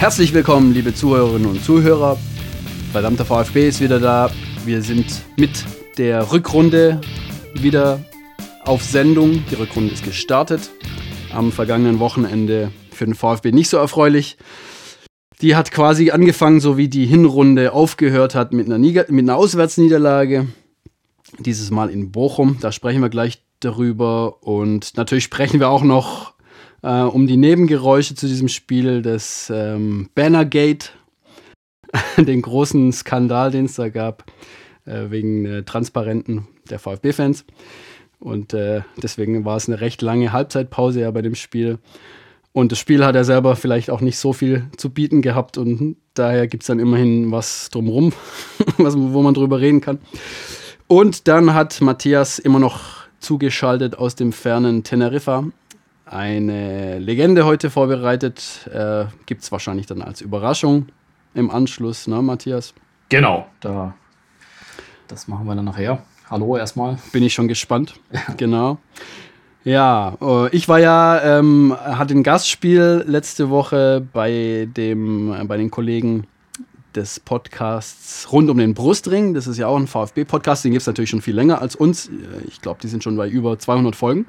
Herzlich willkommen, liebe Zuhörerinnen und Zuhörer. Verdammter VfB ist wieder da. Wir sind mit der Rückrunde wieder auf Sendung. Die Rückrunde ist gestartet. Am vergangenen Wochenende für den VfB nicht so erfreulich. Die hat quasi angefangen, so wie die Hinrunde aufgehört hat, mit einer, Niger mit einer Auswärtsniederlage. Dieses Mal in Bochum. Da sprechen wir gleich darüber. Und natürlich sprechen wir auch noch äh, um die Nebengeräusche zu diesem Spiel des ähm, Bannergate, den großen Skandal, den es da gab, äh, wegen äh, Transparenten der VfB-Fans. Und äh, deswegen war es eine recht lange Halbzeitpause ja bei dem Spiel. Und das Spiel hat er selber vielleicht auch nicht so viel zu bieten gehabt und daher gibt es dann immerhin was drumrum, was, wo man drüber reden kann. Und dann hat Matthias immer noch zugeschaltet aus dem fernen Teneriffa eine Legende heute vorbereitet. Äh, Gibt es wahrscheinlich dann als Überraschung im Anschluss, ne, Matthias? Genau, da, das machen wir dann nachher. Hallo erstmal. Bin ich schon gespannt. genau. Ja, äh, ich war ja, ähm, hatte ein Gastspiel letzte Woche bei, dem, äh, bei den Kollegen des Podcasts rund um den Brustring. Das ist ja auch ein VfB-Podcast, den gibt es natürlich schon viel länger als uns. Äh, ich glaube, die sind schon bei über 200 Folgen.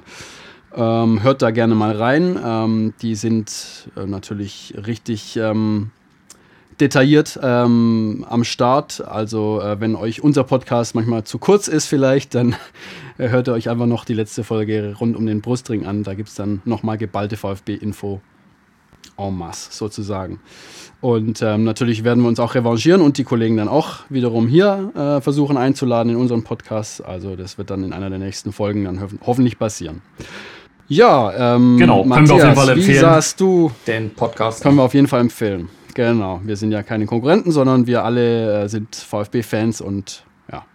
Ähm, hört da gerne mal rein. Ähm, die sind äh, natürlich richtig ähm, detailliert ähm, am Start. Also äh, wenn euch unser Podcast manchmal zu kurz ist vielleicht, dann äh, hört ihr euch einfach noch die letzte Folge rund um den Brustring an. Da gibt es dann nochmal geballte VfB-Info en masse sozusagen. Und ähm, natürlich werden wir uns auch revanchieren und die Kollegen dann auch wiederum hier äh, versuchen einzuladen in unseren Podcast. Also das wird dann in einer der nächsten Folgen dann ho hoffentlich passieren. Ja, ähm, genau, Matthias, können wir auf jeden Fall empfehlen. Wie sahst du den Podcast? Können wir auf jeden Fall empfehlen. Genau, wir sind ja keine Konkurrenten, sondern wir alle äh, sind VfB-Fans und ja,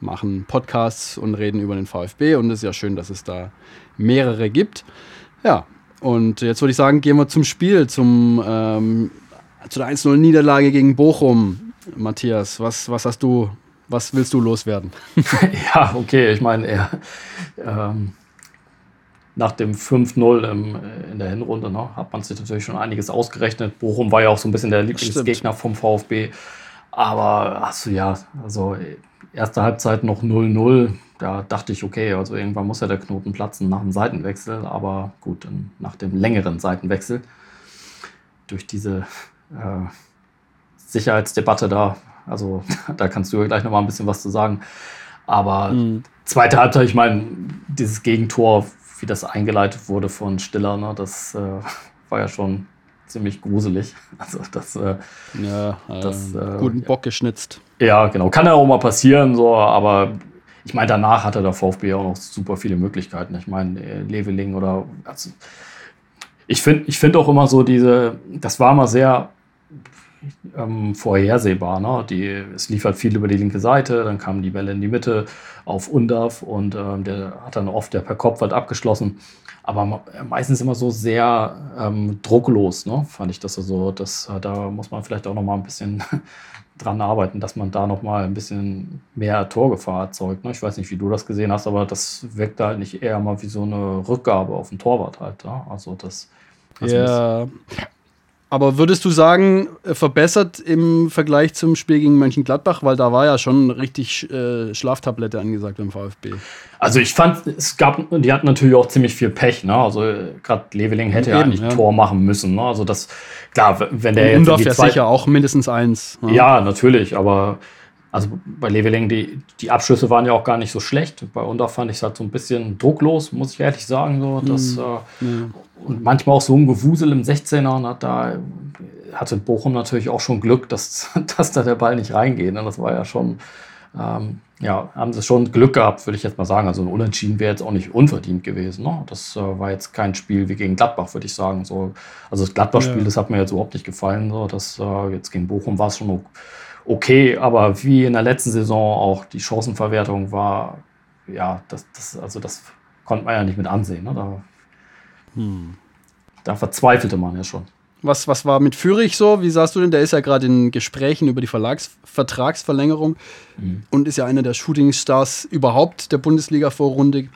machen Podcasts und reden über den VfB und es ist ja schön, dass es da mehrere gibt. Ja, und jetzt würde ich sagen, gehen wir zum Spiel, zum, ähm, zu der 1-0-Niederlage gegen Bochum. Matthias, was, was hast du, was willst du loswerden? ja, okay, ich meine, er. Ähm nach dem 5-0 äh, in der Hinrunde ne, hat man sich natürlich schon einiges ausgerechnet. Bochum war ja auch so ein bisschen der Lieblingsgegner vom VfB. Aber hast du ja, also erste Halbzeit noch 0-0. Da dachte ich, okay, also irgendwann muss ja der Knoten platzen nach dem Seitenwechsel. Aber gut, nach dem längeren Seitenwechsel durch diese äh, Sicherheitsdebatte da, also da kannst du ja gleich nochmal ein bisschen was zu sagen. Aber mhm. zweite Halbzeit, ich meine, dieses Gegentor wie das eingeleitet wurde von Stiller, ne, das äh, war ja schon ziemlich gruselig. Also das, äh, ja, das äh, guten Bock geschnitzt. Ja, genau. Kann ja auch mal passieren, so, aber ich meine, danach hatte der VfB auch noch super viele Möglichkeiten. Ich meine, äh, Leveling oder also, ich finde ich find auch immer so diese, das war mal sehr ähm, vorhersehbar. Ne? Die, es lief halt viel über die linke Seite, dann kamen die Bälle in die Mitte auf Undaf und ähm, der hat dann oft der per Kopf halt abgeschlossen. Aber meistens immer so sehr ähm, drucklos, ne? fand ich das so. Das, äh, da muss man vielleicht auch noch mal ein bisschen dran arbeiten, dass man da noch mal ein bisschen mehr Torgefahr erzeugt. Ne? Ich weiß nicht, wie du das gesehen hast, aber das wirkt halt nicht eher mal wie so eine Rückgabe auf den Torwart halt. Ne? Also das. ja, aber würdest du sagen, äh, verbessert im Vergleich zum Spiel gegen Mönchengladbach? Weil da war ja schon richtig äh, Schlaftablette angesagt beim VfB. Also ich fand, es gab, die hatten natürlich auch ziemlich viel Pech. Ne? Also gerade Leveling hätte Eben, ja eigentlich ja. Tor machen müssen. Ne? Also das, klar, wenn der Und jetzt... Undorf ja sicher auch mindestens eins. Ne? Ja, natürlich, aber also bei Leveling, die, die Abschlüsse waren ja auch gar nicht so schlecht. Bei Undorf fand ich es halt so ein bisschen drucklos, muss ich ehrlich sagen. So, dass, mm, äh. Und manchmal auch so ein Gewusel im 16er. Und hat da hatte Bochum natürlich auch schon Glück, dass, dass da der Ball nicht reingeht. Ne? Das war ja schon, ähm, ja, haben sie schon Glück gehabt, würde ich jetzt mal sagen. Also ein Unentschieden wäre jetzt auch nicht unverdient gewesen. Ne? Das äh, war jetzt kein Spiel wie gegen Gladbach, würde ich sagen. So, also das Gladbach-Spiel, ja. das hat mir jetzt überhaupt nicht gefallen. So, das, äh, jetzt gegen Bochum war es schon okay, aber wie in der letzten Saison auch die Chancenverwertung war, ja, das, das, also das konnte man ja nicht mit ansehen. Ne? Da, hm. da verzweifelte man ja schon. Was, was war mit Fürich so? Wie sahst du denn? Der ist ja gerade in Gesprächen über die Verlags Vertragsverlängerung mhm. und ist ja einer der Shootingstars überhaupt der Bundesliga-Vorrunde.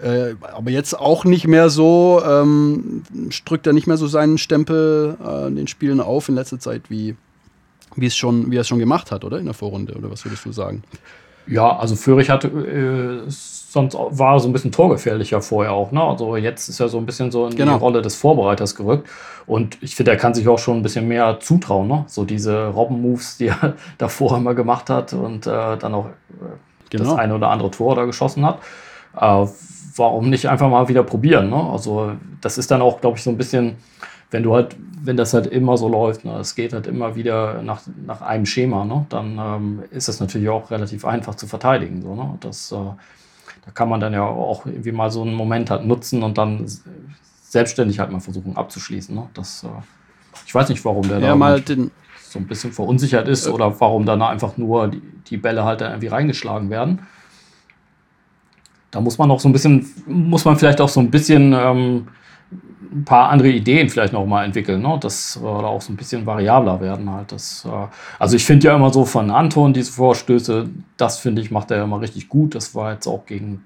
Äh, aber jetzt auch nicht mehr so, ähm, drückt er nicht mehr so seinen Stempel äh, in den Spielen auf in letzter Zeit, wie, wie, es schon, wie er es schon gemacht hat, oder? In der Vorrunde, oder was würdest du sagen? Ja, also Führig hatte äh, sonst war so ein bisschen torgefährlicher vorher auch. Ne? Also jetzt ist er so ein bisschen so in genau. die Rolle des Vorbereiters gerückt. Und ich finde, er kann sich auch schon ein bisschen mehr zutrauen. Ne? So diese Robben-Moves, die er davor immer gemacht hat und äh, dann auch äh, genau. das eine oder andere Tor da geschossen hat. Äh, warum nicht einfach mal wieder probieren? Ne? Also das ist dann auch, glaube ich, so ein bisschen wenn du halt, wenn das halt immer so läuft, ne, es geht halt immer wieder nach, nach einem Schema, ne, dann ähm, ist das natürlich auch relativ einfach zu verteidigen. So, ne? das, äh, da kann man dann ja auch irgendwie mal so einen Moment halt nutzen und dann selbstständig halt mal versuchen abzuschließen. Ne? Das, äh, ich weiß nicht, warum der ja, da mal den, so ein bisschen verunsichert ist äh, oder warum dann einfach nur die, die Bälle halt irgendwie reingeschlagen werden. Da muss man auch so ein bisschen, muss man vielleicht auch so ein bisschen ähm, ein paar andere Ideen vielleicht noch mal entwickeln, ne? dass äh, da auch so ein bisschen variabler werden halt. Das, äh, also ich finde ja immer so von Anton diese Vorstöße, das finde ich macht er ja immer richtig gut. Das war jetzt auch gegen,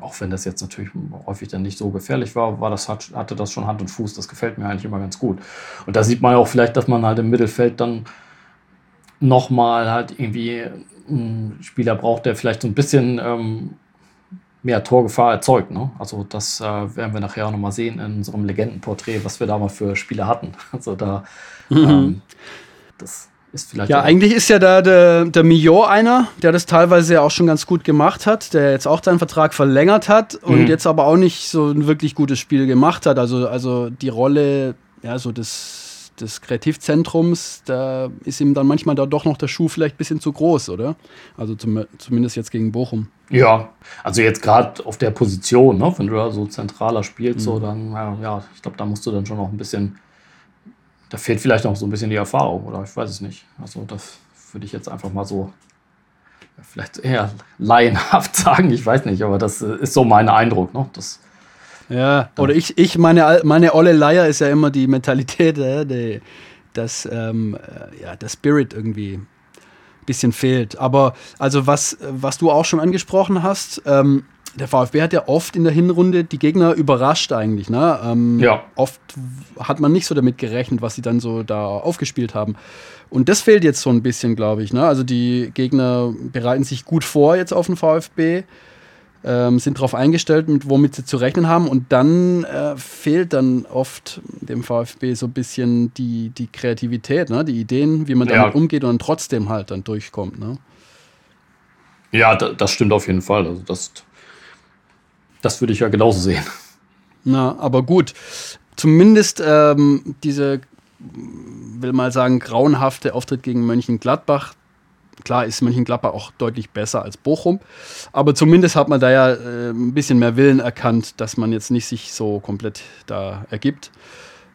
auch wenn das jetzt natürlich häufig dann nicht so gefährlich war, war das hat, hatte das schon Hand und Fuß. Das gefällt mir eigentlich immer ganz gut. Und da sieht man ja auch vielleicht, dass man halt im Mittelfeld dann noch mal halt irgendwie einen Spieler braucht, der vielleicht so ein bisschen ähm, mehr Torgefahr erzeugt. Ne? Also das äh, werden wir nachher auch nochmal sehen in unserem Legendenporträt, was wir da mal für Spiele hatten. Also da, mhm. ähm, das ist vielleicht. Ja, eigentlich ist ja da der, der Mio einer, der das teilweise ja auch schon ganz gut gemacht hat, der jetzt auch seinen Vertrag verlängert hat und mhm. jetzt aber auch nicht so ein wirklich gutes Spiel gemacht hat. Also, also die Rolle, ja, so das des Kreativzentrums, da ist ihm dann manchmal da doch noch der Schuh vielleicht ein bisschen zu groß, oder? Also zum, zumindest jetzt gegen Bochum. Ja, also jetzt gerade auf der Position, ne? wenn du da so zentraler spielst, mhm. so dann, ja, ich glaube, da musst du dann schon noch ein bisschen, da fehlt vielleicht noch so ein bisschen die Erfahrung, oder ich weiß es nicht. Also das würde ich jetzt einfach mal so vielleicht eher laienhaft sagen, ich weiß nicht, aber das ist so mein Eindruck. Ne? Das, ja, oder ich, ich meine, meine olle Leier ist ja immer die Mentalität, äh, die, dass ähm, äh, ja, der Spirit irgendwie ein bisschen fehlt. Aber also was, was du auch schon angesprochen hast, ähm, der VfB hat ja oft in der Hinrunde die Gegner überrascht eigentlich. Ne? Ähm, ja. Oft hat man nicht so damit gerechnet, was sie dann so da aufgespielt haben. Und das fehlt jetzt so ein bisschen, glaube ich. Ne? Also die Gegner bereiten sich gut vor jetzt auf den VfB ähm, sind darauf eingestellt, mit womit sie zu rechnen haben. Und dann äh, fehlt dann oft dem VfB so ein bisschen die, die Kreativität, ne? die Ideen, wie man damit ja. umgeht und dann trotzdem halt dann durchkommt. Ne? Ja, das stimmt auf jeden Fall. Also das, das würde ich ja genauso sehen. Na, aber gut. Zumindest ähm, diese, will mal sagen, grauenhafte Auftritt gegen Mönchengladbach, Klar ist Mönchengladbach auch deutlich besser als Bochum, aber zumindest hat man da ja äh, ein bisschen mehr Willen erkannt, dass man jetzt nicht sich so komplett da ergibt.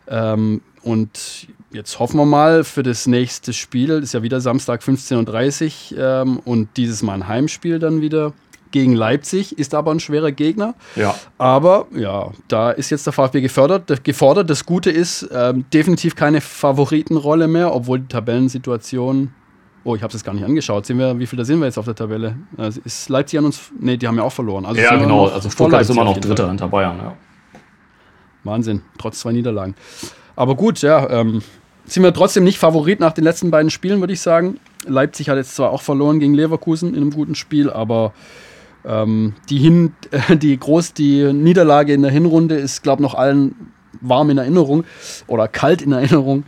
Ähm, und jetzt hoffen wir mal für das nächste Spiel, das ist ja wieder Samstag 15.30 Uhr ähm, und dieses Mal ein Heimspiel dann wieder gegen Leipzig, ist aber ein schwerer Gegner. Ja. Aber ja, da ist jetzt der VfB gefördert, gefordert. Das Gute ist, ähm, definitiv keine Favoritenrolle mehr, obwohl die Tabellensituation Oh, ich habe es gar nicht angeschaut. Sehen wir, wie viel da sind wir jetzt auf der Tabelle? Also ist Leipzig an uns? Ne, die haben ja auch verloren. Also ja, genau. Also Stuttgart ist immer noch Dritter hinter Bayern. Ja. Wahnsinn, trotz zwei Niederlagen. Aber gut, ja, ähm, sind wir trotzdem nicht Favorit nach den letzten beiden Spielen, würde ich sagen. Leipzig hat jetzt zwar auch verloren gegen Leverkusen in einem guten Spiel, aber ähm, die, Hin äh, die, groß, die Niederlage in der Hinrunde ist, glaube ich, noch allen warm in Erinnerung oder kalt in Erinnerung.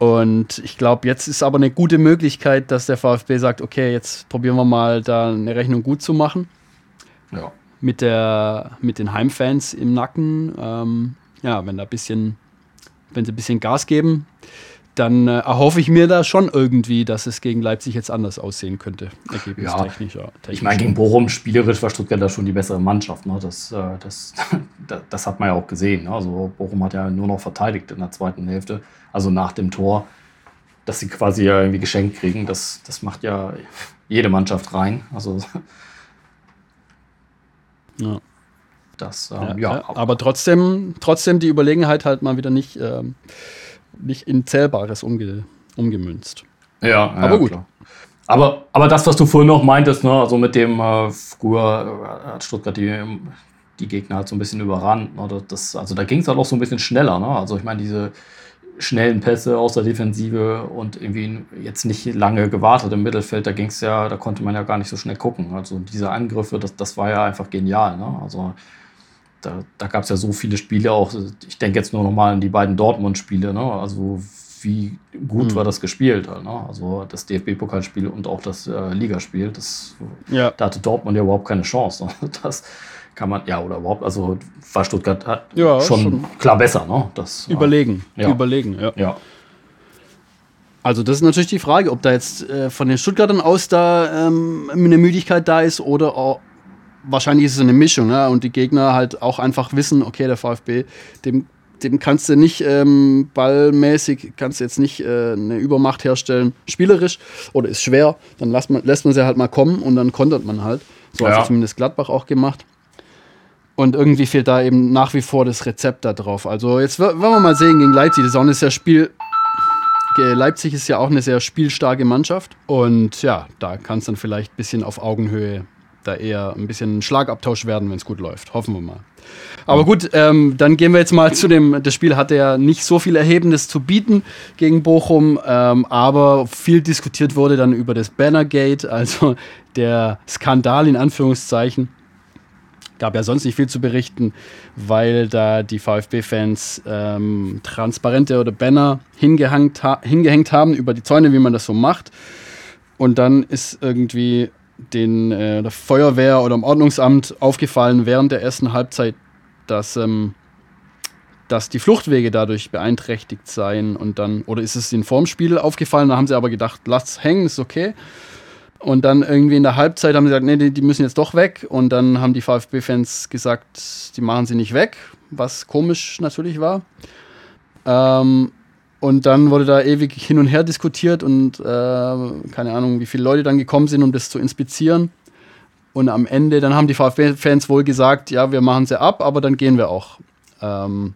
Und ich glaube, jetzt ist aber eine gute Möglichkeit, dass der VfB sagt, okay, jetzt probieren wir mal da eine Rechnung gut zu machen. Ja. Mit, der, mit den Heimfans im Nacken. Ähm, ja, wenn da ein bisschen, wenn sie ein bisschen Gas geben, dann äh, erhoffe ich mir da schon irgendwie, dass es gegen Leipzig jetzt anders aussehen könnte. Ergebnistechnisch. Ja. Ich meine, gegen Bochum spielerisch war Stuttgart da schon die bessere Mannschaft. Ne? Das, äh, das, das hat man ja auch gesehen. Ne? Also Bochum hat ja nur noch verteidigt in der zweiten Hälfte, also nach dem Tor, dass sie quasi ja irgendwie geschenkt kriegen. Das, das macht ja jede Mannschaft rein. Also ja. Das, ähm, ja, ja, aber trotzdem, trotzdem die Überlegenheit halt mal wieder nicht. Ähm, nicht in Zählbares umge umgemünzt. Ja, aber ja, gut. Klar. Aber, aber das, was du vorhin noch meintest, ne, also mit dem, äh, früher äh, hat Stuttgart die, die Gegner halt so ein bisschen überrannt. Ne? Das, also da ging es halt auch so ein bisschen schneller. Ne? Also ich meine, diese schnellen Pässe aus der Defensive und irgendwie jetzt nicht lange gewartet im Mittelfeld, da ging es ja, da konnte man ja gar nicht so schnell gucken. Also diese Angriffe, das, das war ja einfach genial. Ne? Also da, da gab es ja so viele Spiele auch. Ich denke jetzt nur nochmal an die beiden Dortmund-Spiele. Ne? Also wie gut mhm. war das gespielt halt, ne? Also das DFB-Pokalspiel und auch das äh, Ligaspiel. Das, ja. Da hatte Dortmund ja überhaupt keine Chance. Ne? Das kann man, ja, oder überhaupt, also war Stuttgart ja, schon, schon, klar besser, ne? Das, überlegen, ja. überlegen, ja. ja. Also das ist natürlich die Frage, ob da jetzt äh, von den Stuttgartern aus da ähm, eine Müdigkeit da ist oder auch, wahrscheinlich ist es eine Mischung, ja, und die Gegner halt auch einfach wissen, okay, der VfB, dem dem kannst du nicht ähm, ballmäßig, kannst du jetzt nicht äh, eine Übermacht herstellen, spielerisch, oder ist schwer, dann lässt man, lässt man sie halt mal kommen und dann kontert man halt. So ja. hat zumindest Gladbach auch gemacht. Und irgendwie fehlt da eben nach wie vor das Rezept da drauf. Also jetzt wollen wir mal sehen gegen Leipzig. Das ist auch ein sehr Spiel. Leipzig ist ja auch eine sehr spielstarke Mannschaft. Und ja, da kann es dann vielleicht ein bisschen auf Augenhöhe da eher ein bisschen Schlagabtausch werden, wenn es gut läuft. Hoffen wir mal. Aber gut, ähm, dann gehen wir jetzt mal zu dem. Das Spiel hatte ja nicht so viel Erhebendes zu bieten gegen Bochum, ähm, aber viel diskutiert wurde dann über das Bannergate, also der Skandal in Anführungszeichen. Gab ja sonst nicht viel zu berichten, weil da die VfB-Fans ähm, Transparente oder Banner hingehängt, ha hingehängt haben über die Zäune, wie man das so macht. Und dann ist irgendwie den äh, der Feuerwehr oder dem Ordnungsamt aufgefallen während der ersten Halbzeit, dass, ähm, dass die Fluchtwege dadurch beeinträchtigt seien und dann, oder ist es in vorm Spiel aufgefallen, da haben sie aber gedacht, lass hängen, ist okay. Und dann irgendwie in der Halbzeit haben sie gesagt, nee, die, die müssen jetzt doch weg. Und dann haben die VfB-Fans gesagt, die machen sie nicht weg, was komisch natürlich war. Ähm, und dann wurde da ewig hin und her diskutiert und äh, keine Ahnung, wie viele Leute dann gekommen sind, um das zu inspizieren. Und am Ende, dann haben die VfB-Fans wohl gesagt, ja, wir machen sie ab, aber dann gehen wir auch. Ähm,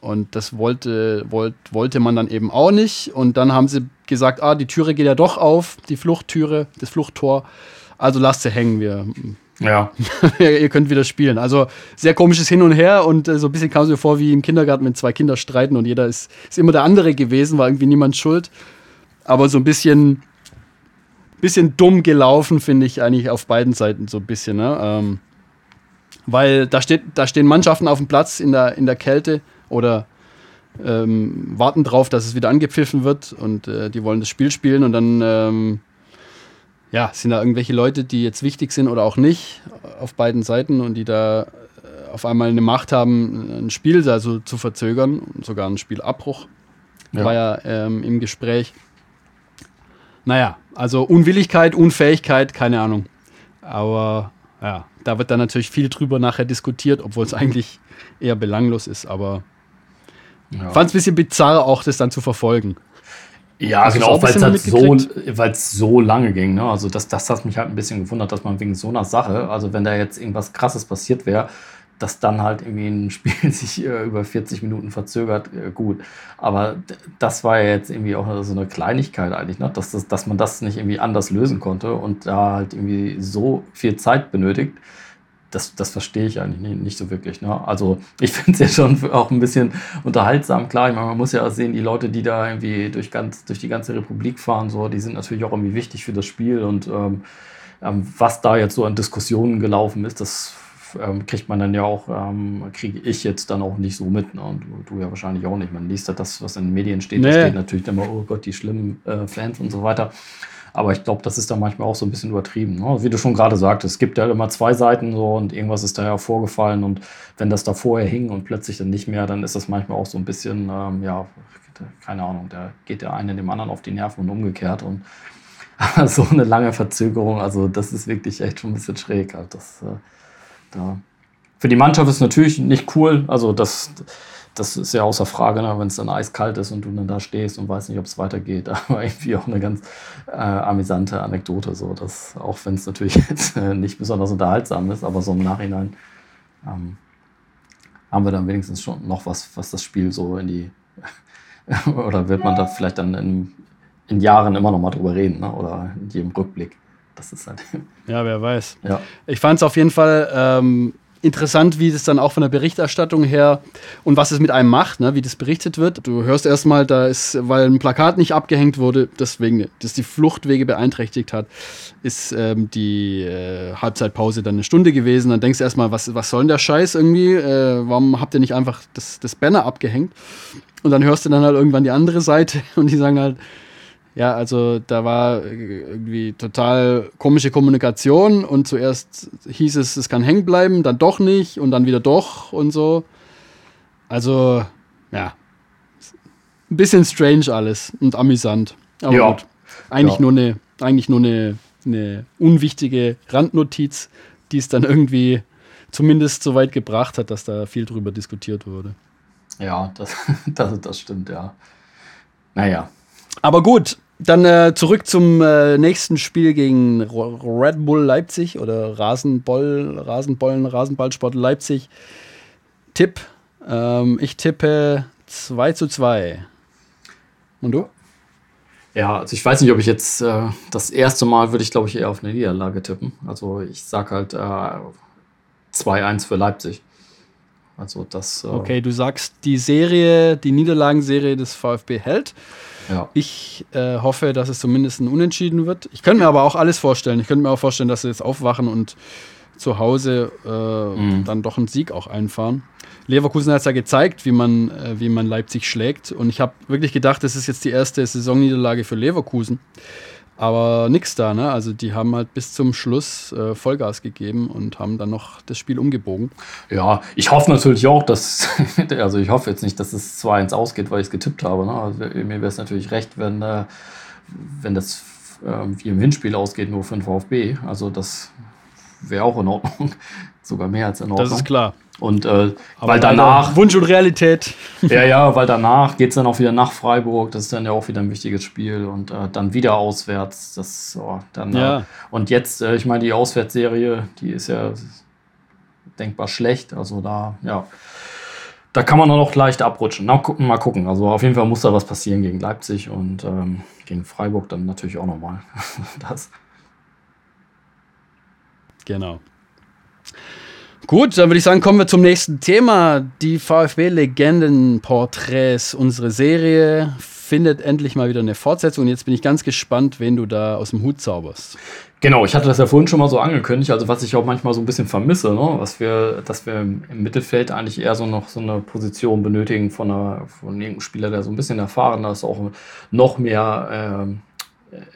und das wollte, wollt, wollte man dann eben auch nicht. Und dann haben sie gesagt, ah, die Türe geht ja doch auf, die Fluchttüre, das Fluchttor. Also lasst sie hängen, wir ja. ihr könnt wieder spielen. Also sehr komisches Hin und Her und äh, so ein bisschen kam es mir vor wie im Kindergarten, wenn zwei Kinder streiten und jeder ist, ist immer der andere gewesen, war irgendwie niemand schuld. Aber so ein bisschen, bisschen dumm gelaufen, finde ich eigentlich auf beiden Seiten so ein bisschen. Ne? Ähm, weil da, steht, da stehen Mannschaften auf dem Platz in der, in der Kälte oder ähm, warten drauf, dass es wieder angepfiffen wird und äh, die wollen das Spiel spielen und dann ähm, ja, sind da irgendwelche Leute, die jetzt wichtig sind oder auch nicht auf beiden Seiten und die da äh, auf einmal eine Macht haben, ein Spiel also zu verzögern, sogar einen Spielabbruch ja. war ja ähm, im Gespräch. Naja, also Unwilligkeit, Unfähigkeit, keine Ahnung. Aber ja, da wird dann natürlich viel drüber nachher diskutiert, obwohl es eigentlich eher belanglos ist. Aber ja. fand es ein bisschen bizarr, auch das dann zu verfolgen. Ja, Hast genau, weil es halt so, weil's so lange ging. Ne? Also das, das hat mich halt ein bisschen gewundert, dass man wegen so einer Sache, also wenn da jetzt irgendwas Krasses passiert wäre, dass dann halt irgendwie ein Spiel sich äh, über 40 Minuten verzögert, äh, gut. Aber das war ja jetzt irgendwie auch so eine Kleinigkeit eigentlich, ne? dass, das, dass man das nicht irgendwie anders lösen konnte und da halt irgendwie so viel Zeit benötigt das, das verstehe ich eigentlich nicht, nicht so wirklich. Ne? Also ich finde es ja schon auch ein bisschen unterhaltsam. Klar, ich meine, man muss ja auch sehen, die Leute, die da irgendwie durch, ganz, durch die ganze Republik fahren, so, die sind natürlich auch irgendwie wichtig für das Spiel. Und ähm, ähm, was da jetzt so an Diskussionen gelaufen ist, das ähm, kriegt man dann ja auch, ähm, kriege ich jetzt dann auch nicht so mit. Ne? Und du, du, ja wahrscheinlich auch nicht. Man liest ja das, was in den Medien steht, nee. da steht natürlich immer, oh Gott, die schlimmen äh, Fans und so weiter. Aber ich glaube, das ist dann manchmal auch so ein bisschen übertrieben. Ne? Wie du schon gerade sagtest, es gibt ja immer zwei Seiten so und irgendwas ist da ja vorgefallen und wenn das da vorher hing und plötzlich dann nicht mehr, dann ist das manchmal auch so ein bisschen, ähm, ja, keine Ahnung, da geht der eine dem anderen auf die Nerven und umgekehrt und so eine lange Verzögerung, also das ist wirklich echt schon ein bisschen schräg. Halt. Das, äh, da. Für die Mannschaft ist natürlich nicht cool, also das das ist ja außer Frage, ne, wenn es dann eiskalt ist und du dann da stehst und weißt nicht, ob es weitergeht. Aber irgendwie auch eine ganz äh, amüsante Anekdote, so dass auch wenn es natürlich jetzt äh, nicht besonders unterhaltsam ist, aber so im Nachhinein ähm, haben wir dann wenigstens schon noch was, was das Spiel so in die oder wird man da vielleicht dann in, in Jahren immer noch mal drüber reden, ne? oder in jedem Rückblick. Das ist halt. Ja, wer weiß. Ja. Ich fand es auf jeden Fall ähm, interessant, wie das dann auch von der Berichterstattung her und was es mit einem macht, ne, wie das berichtet wird. Du hörst erstmal, da ist, weil ein Plakat nicht abgehängt wurde, deswegen, das die Fluchtwege beeinträchtigt hat, ist ähm, die äh, Halbzeitpause dann eine Stunde gewesen. Dann denkst du erstmal, was, was soll denn der Scheiß irgendwie? Äh, warum habt ihr nicht einfach das, das Banner abgehängt? Und dann hörst du dann halt irgendwann die andere Seite und die sagen halt, ja, also da war irgendwie total komische Kommunikation und zuerst hieß es, es kann hängen bleiben, dann doch nicht und dann wieder doch und so. Also, ja, ein bisschen strange alles und amüsant. Aber ja. gut, eigentlich ja. nur eine, eigentlich nur eine, eine unwichtige Randnotiz, die es dann irgendwie zumindest so weit gebracht hat, dass da viel drüber diskutiert wurde. Ja, das, das, das stimmt, ja. Naja. Aber gut, dann äh, zurück zum äh, nächsten Spiel gegen Red Bull Leipzig oder Rasenball, Rasenbollen, Rasenballsport Leipzig. Tipp. Ähm, ich tippe 2 zu 2. Und du? Ja, also ich weiß nicht, ob ich jetzt äh, das erste Mal würde ich, glaube ich, eher auf eine Niederlage tippen. Also ich sage halt äh, 2-1 für Leipzig. Also das. Äh okay, du sagst, die Serie, die Niederlagenserie des VfB hält. Ja. Ich äh, hoffe, dass es zumindest ein Unentschieden wird. Ich könnte mir aber auch alles vorstellen. Ich könnte mir auch vorstellen, dass sie jetzt aufwachen und zu Hause äh, mhm. dann doch einen Sieg auch einfahren. Leverkusen hat es ja gezeigt, wie man, äh, wie man Leipzig schlägt. Und ich habe wirklich gedacht, das ist jetzt die erste Saisonniederlage für Leverkusen. Aber nix da, ne? Also die haben halt bis zum Schluss äh, Vollgas gegeben und haben dann noch das Spiel umgebogen. Ja, ich hoffe natürlich auch, dass, also ich hoffe jetzt nicht, dass es 2-1 ausgeht, weil ich es getippt habe. Ne? Also mir wäre es natürlich recht, wenn, äh, wenn das äh, wie im Hinspiel ausgeht, nur für den VfB. Also das wäre auch in Ordnung. Sogar mehr als in Ordnung. Das ist klar. Und äh, weil danach. Wunsch und Realität. Ja, ja, weil danach geht es dann auch wieder nach Freiburg. Das ist dann ja auch wieder ein wichtiges Spiel. Und äh, dann wieder auswärts. Das, oh, dann, ja. Äh, und jetzt, äh, ich meine, die Auswärtsserie, die ist ja denkbar schlecht. Also da, ja. Da kann man noch leicht abrutschen. Na, gucken, mal gucken. Also auf jeden Fall muss da was passieren gegen Leipzig und ähm, gegen Freiburg dann natürlich auch nochmal. das. Genau. Gut, dann würde ich sagen, kommen wir zum nächsten Thema. Die VfB-Legenden-Porträts. Unsere Serie findet endlich mal wieder eine Fortsetzung. Und jetzt bin ich ganz gespannt, wen du da aus dem Hut zauberst. Genau, ich hatte das ja vorhin schon mal so angekündigt, also was ich auch manchmal so ein bisschen vermisse, ne? was wir, dass wir im Mittelfeld eigentlich eher so noch so eine Position benötigen von, einer, von irgendeinem Spieler, der so ein bisschen erfahrener ist, auch noch mehr äh,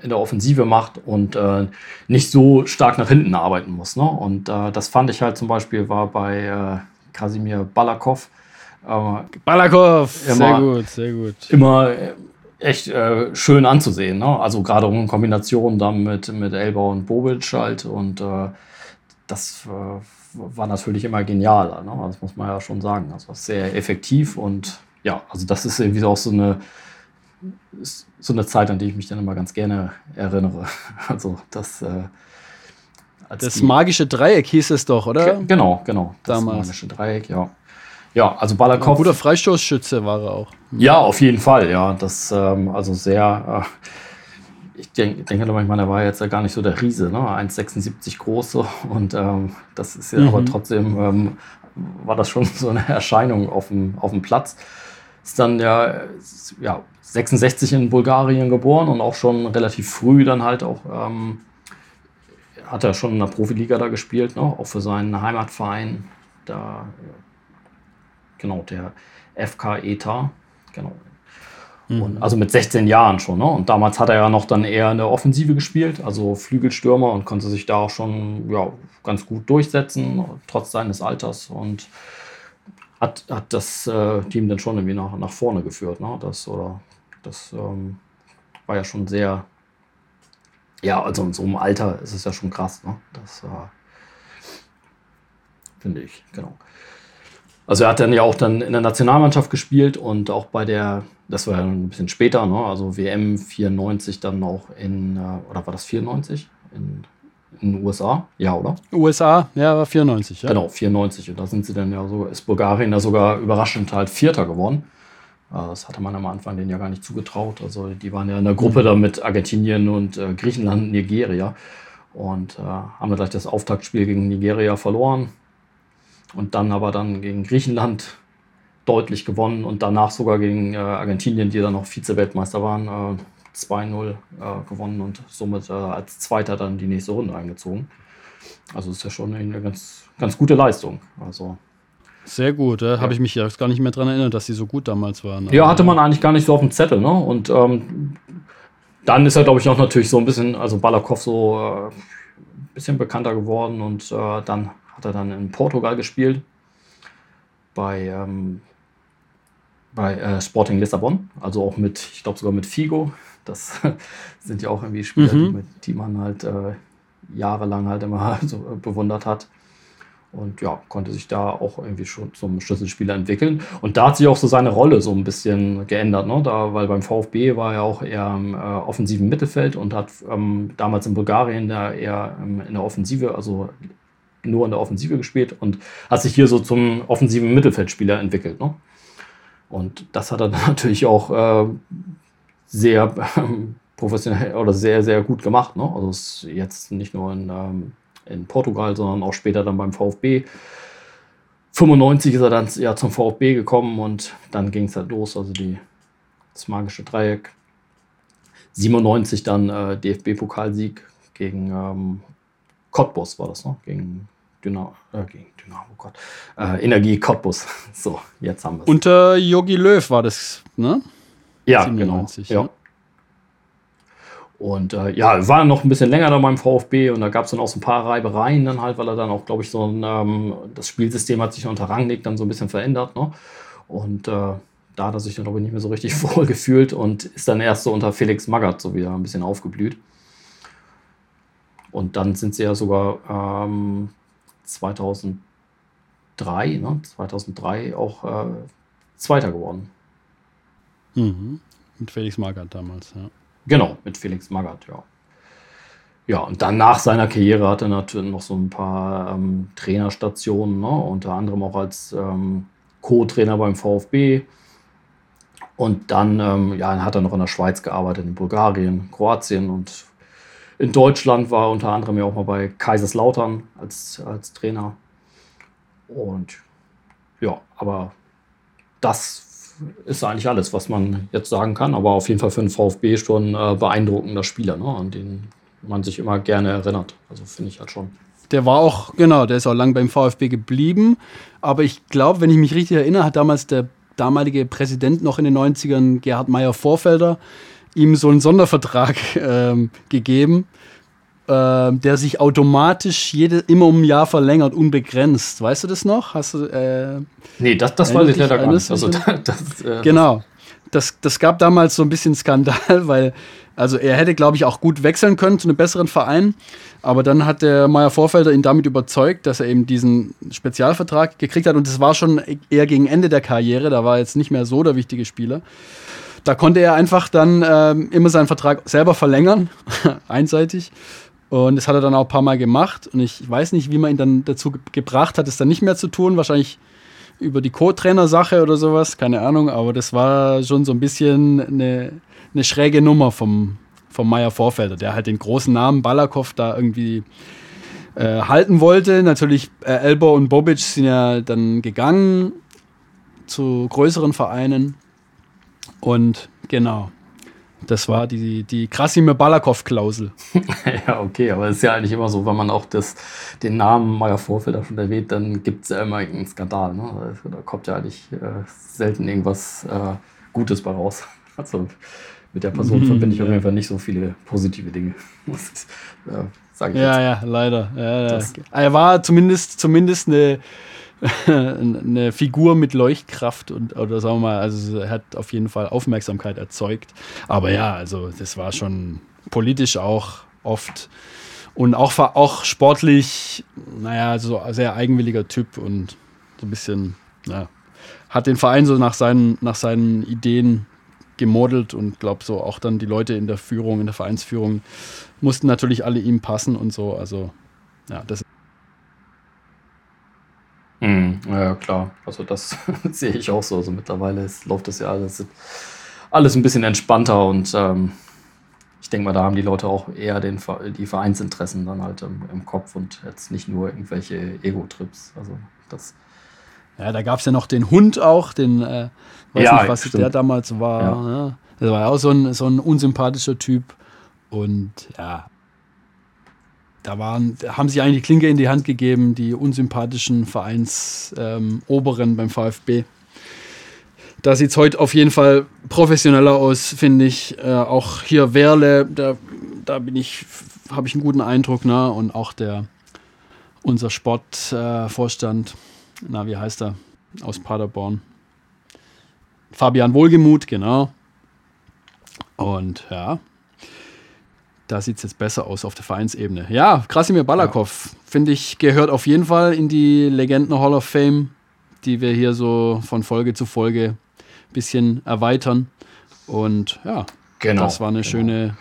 in der Offensive macht und äh, nicht so stark nach hinten arbeiten muss. Ne? Und äh, das fand ich halt zum Beispiel war bei äh, Kasimir Balakov. Äh, Balakov, sehr gut, sehr gut. Immer äh, echt äh, schön anzusehen. Ne? Also gerade in Kombination dann mit, mit Elba und Bobic halt. Und das war natürlich immer genial. Ne? Das muss man ja schon sagen. Also sehr effektiv und ja, also das ist irgendwie auch so eine ist so eine Zeit, an die ich mich dann immer ganz gerne erinnere. Also das. Äh, das magische Dreieck hieß es doch, oder? Genau, genau. Das Damals. magische Dreieck, ja. Ja, also Balakov. Ein guter Freistoßschütze war er auch. Ja, auf jeden Fall, ja. Das, ähm, also sehr. Äh, ich denk, denke manchmal, er war jetzt ja gar nicht so der Riese, ne? 1,76 groß und ähm, das ist ja mhm. aber trotzdem ähm, war das schon so eine Erscheinung auf dem, auf dem Platz. Ist dann ja, ja 66 in Bulgarien geboren und auch schon relativ früh dann halt auch, ähm, hat er schon in der Profiliga da gespielt, ne? auch für seinen Heimatverein, da, genau, der FK ETA, genau. Mhm. Und, also mit 16 Jahren schon. Ne? Und damals hat er ja noch dann eher in der Offensive gespielt, also Flügelstürmer und konnte sich da auch schon ja, ganz gut durchsetzen, trotz seines Alters. Und hat, hat das äh, Team dann schon irgendwie nach, nach vorne geführt. Ne? Das, oder das ähm, war ja schon sehr, ja, also in so einem Alter ist es ja schon krass, ne? Das äh, finde ich, genau. Also er hat dann ja auch dann in der Nationalmannschaft gespielt und auch bei der, das war ja ein bisschen später, ne? also WM 94 dann auch in, äh, oder war das 94? In, in den USA, ja, oder? USA, ja, war 94, ja. Genau, 94. Und da sind sie dann ja so, ist Bulgarien da sogar überraschend halt Vierter geworden. Äh, das hatte man am Anfang denen ja gar nicht zugetraut. Also die waren ja in der Gruppe da mit Argentinien und äh, Griechenland, Nigeria und äh, haben dann gleich das Auftaktspiel gegen Nigeria verloren. und dann aber dann gegen Griechenland deutlich gewonnen und danach sogar gegen äh, Argentinien, die dann noch Vize-Weltmeister waren, äh, 2-0 äh, gewonnen und somit äh, als Zweiter dann die nächste Runde eingezogen. Also ist ja schon eine ganz, ganz gute Leistung. Also sehr gut, da ja. habe ich mich jetzt gar nicht mehr daran erinnert, dass sie so gut damals waren. Ja, hatte man eigentlich gar nicht so auf dem Zettel, ne? Und ähm, dann ist er, glaube ich, auch natürlich so ein bisschen, also Balakov so ein äh, bisschen bekannter geworden und äh, dann hat er dann in Portugal gespielt bei, ähm, bei äh, Sporting Lissabon, also auch mit, ich glaube sogar mit Figo. Das sind ja auch irgendwie Spieler, mhm. die, die, man halt äh, jahrelang halt immer so bewundert hat. Und ja, konnte sich da auch irgendwie schon zum Schlüsselspieler entwickeln. Und da hat sich auch so seine Rolle so ein bisschen geändert, ne? da, weil beim VfB war er auch eher im äh, offensiven Mittelfeld und hat ähm, damals in Bulgarien da eher ähm, in der Offensive, also nur in der Offensive gespielt und hat sich hier so zum offensiven Mittelfeldspieler entwickelt. Ne? Und das hat er natürlich auch äh, sehr ähm, professionell oder sehr, sehr gut gemacht. Ne? Also ist jetzt nicht nur in ähm, in Portugal, sondern auch später dann beim VfB. 95 ist er dann ja zum VfB gekommen und dann ging es halt los, also die, das magische Dreieck. 97 dann äh, DFB-Pokalsieg gegen ähm, Cottbus war das noch, gegen Dynamo, äh, gegen Dynamo, oh Gott, äh, Energie Cottbus. So, jetzt haben wir es. Unter Yogi Löw war das, ne? Ja, 97, genau. Ja. Und äh, ja, war noch ein bisschen länger da beim VfB und da gab es dann auch so ein paar Reibereien dann halt, weil er dann auch, glaube ich, so ein, ähm, das Spielsystem hat sich unter Rangnick dann so ein bisschen verändert. Ne? Und äh, da hat er sich dann, glaube ich, nicht mehr so richtig wohl gefühlt und ist dann erst so unter Felix Magath so wieder ein bisschen aufgeblüht. Und dann sind sie ja sogar ähm, 2003, ne? 2003 auch äh, Zweiter geworden. Mhm. Mit Felix Magath damals, ja. Genau, mit Felix Magath, ja. Ja, und dann nach seiner Karriere hatte er natürlich noch so ein paar ähm, Trainerstationen, ne? unter anderem auch als ähm, Co-Trainer beim VfB. Und dann ähm, ja, hat er noch in der Schweiz gearbeitet, in Bulgarien, Kroatien und in Deutschland war er unter anderem ja auch mal bei Kaiserslautern als, als Trainer. Und ja, aber das ist eigentlich alles, was man jetzt sagen kann. Aber auf jeden Fall für den VfB schon äh, beeindruckender Spieler, ne, an den man sich immer gerne erinnert. Also finde ich halt schon. Der war auch, genau, der ist auch lang beim VfB geblieben. Aber ich glaube, wenn ich mich richtig erinnere, hat damals der damalige Präsident noch in den 90ern, Gerhard Meyer-Vorfelder, ihm so einen Sondervertrag ähm, gegeben äh, der sich automatisch jede, immer um ein Jahr verlängert, unbegrenzt. Weißt du das noch? Hast du, äh, nee, das, das weiß ich leider gar nicht. Also, das, äh, genau. Das, das gab damals so ein bisschen Skandal, weil also er hätte, glaube ich, auch gut wechseln können zu einem besseren Verein. Aber dann hat der Meier Vorfelder ihn damit überzeugt, dass er eben diesen Spezialvertrag gekriegt hat. Und das war schon eher gegen Ende der Karriere. Da war jetzt nicht mehr so der wichtige Spieler. Da konnte er einfach dann ähm, immer seinen Vertrag selber verlängern, einseitig. Und das hat er dann auch ein paar Mal gemacht. Und ich weiß nicht, wie man ihn dann dazu ge gebracht hat, es dann nicht mehr zu tun. Wahrscheinlich über die Co-Trainer-Sache oder sowas, keine Ahnung. Aber das war schon so ein bisschen eine, eine schräge Nummer vom, vom Meier Vorfelder, der halt den großen Namen Balakow da irgendwie äh, halten wollte. Natürlich, äh, Elbo und Bobic sind ja dann gegangen zu größeren Vereinen. Und genau, das war die, die Krasimir Balakow-Klausel. ja, okay, aber es ist ja eigentlich immer so, wenn man auch das, den Namen Meier Vorfelder schon erwähnt, dann gibt es ja immer einen Skandal. Ne? Also, da kommt ja eigentlich äh, selten irgendwas äh, Gutes bei raus. Also mit der Person mhm, verbinde ich ja. auf jeden Fall nicht so viele positive Dinge. Das, äh, ja, jetzt. ja, leider. Ja, ja. Er war zumindest, zumindest eine eine Figur mit Leuchtkraft und oder sagen wir mal, also hat auf jeden Fall Aufmerksamkeit erzeugt. Aber ja, also das war schon politisch auch oft und auch, auch sportlich, naja, so sehr eigenwilliger Typ und so ein bisschen, ja, hat den Verein so nach seinen, nach seinen Ideen gemodelt und glaube so auch dann die Leute in der Führung, in der Vereinsführung mussten natürlich alle ihm passen und so. Also ja, das Mhm, ja, klar. Also das sehe ich auch so. Also mittlerweile ist, läuft das ja alles, alles ein bisschen entspannter und ähm, ich denke mal, da haben die Leute auch eher den, die Vereinsinteressen dann halt im, im Kopf und jetzt nicht nur irgendwelche Ego-Trips. Also das. Ja, da gab es ja noch den Hund auch, den, äh, weiß ja, nicht, was stimmt. der damals war. Ja. Ne? Der war ja auch so ein, so ein unsympathischer Typ. Und ja, da waren, haben sie eigentlich die Klinke in die Hand gegeben, die unsympathischen Vereinsoberen ähm, beim VfB. Da sieht es heute auf jeden Fall professioneller aus, finde ich. Äh, auch hier Werle, da, da bin ich, habe ich einen guten Eindruck, ne? Und auch der unser Sportvorstand, äh, na, wie heißt er? Aus Paderborn. Fabian Wohlgemuth, genau. Und ja, da sieht es jetzt besser aus auf der Vereinsebene. Ja, Krasimir Balakov, ja. finde ich, gehört auf jeden Fall in die Legenden Hall of Fame, die wir hier so von Folge zu Folge bisschen erweitern. Und ja, genau, das war eine genau. schöne,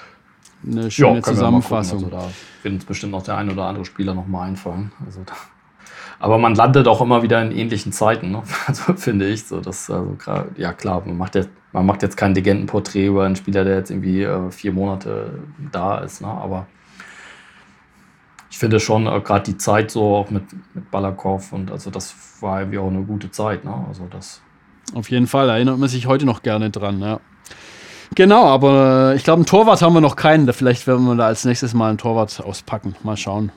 eine schöne ja, Zusammenfassung. Also da wird uns bestimmt noch der ein oder andere Spieler noch mal einfallen. Also da, aber man landet auch immer wieder in ähnlichen Zeiten, ne? also finde ich. So, dass, also, ja klar, man macht, jetzt, man macht jetzt kein Legendenporträt über einen Spieler, der jetzt irgendwie äh, vier Monate da ist. Ne? Aber ich finde schon äh, gerade die Zeit so auch mit, mit Balakov und also das war irgendwie auch eine gute Zeit. Ne? Also das auf jeden Fall, erinnert man sich heute noch gerne dran, ja. Genau, aber äh, ich glaube, einen Torwart haben wir noch keinen. Vielleicht werden wir da als nächstes mal einen Torwart auspacken. Mal schauen,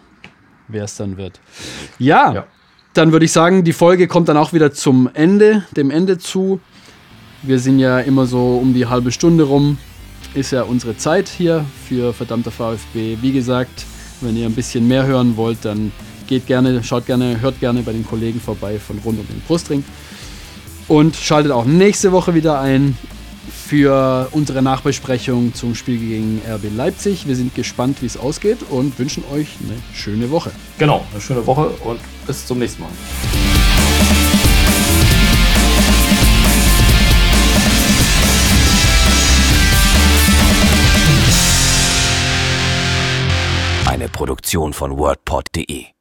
wer es dann wird. Ja, ja. Dann würde ich sagen, die Folge kommt dann auch wieder zum Ende, dem Ende zu. Wir sind ja immer so um die halbe Stunde rum. Ist ja unsere Zeit hier für verdammter VfB. Wie gesagt, wenn ihr ein bisschen mehr hören wollt, dann geht gerne, schaut gerne, hört gerne bei den Kollegen vorbei von rund um den Brustring. Und schaltet auch nächste Woche wieder ein für unsere Nachbesprechung zum Spiel gegen RB Leipzig. Wir sind gespannt, wie es ausgeht und wünschen euch eine schöne Woche. Genau, eine schöne Woche und bis zum nächsten Mal. Eine Produktion von WordPod.de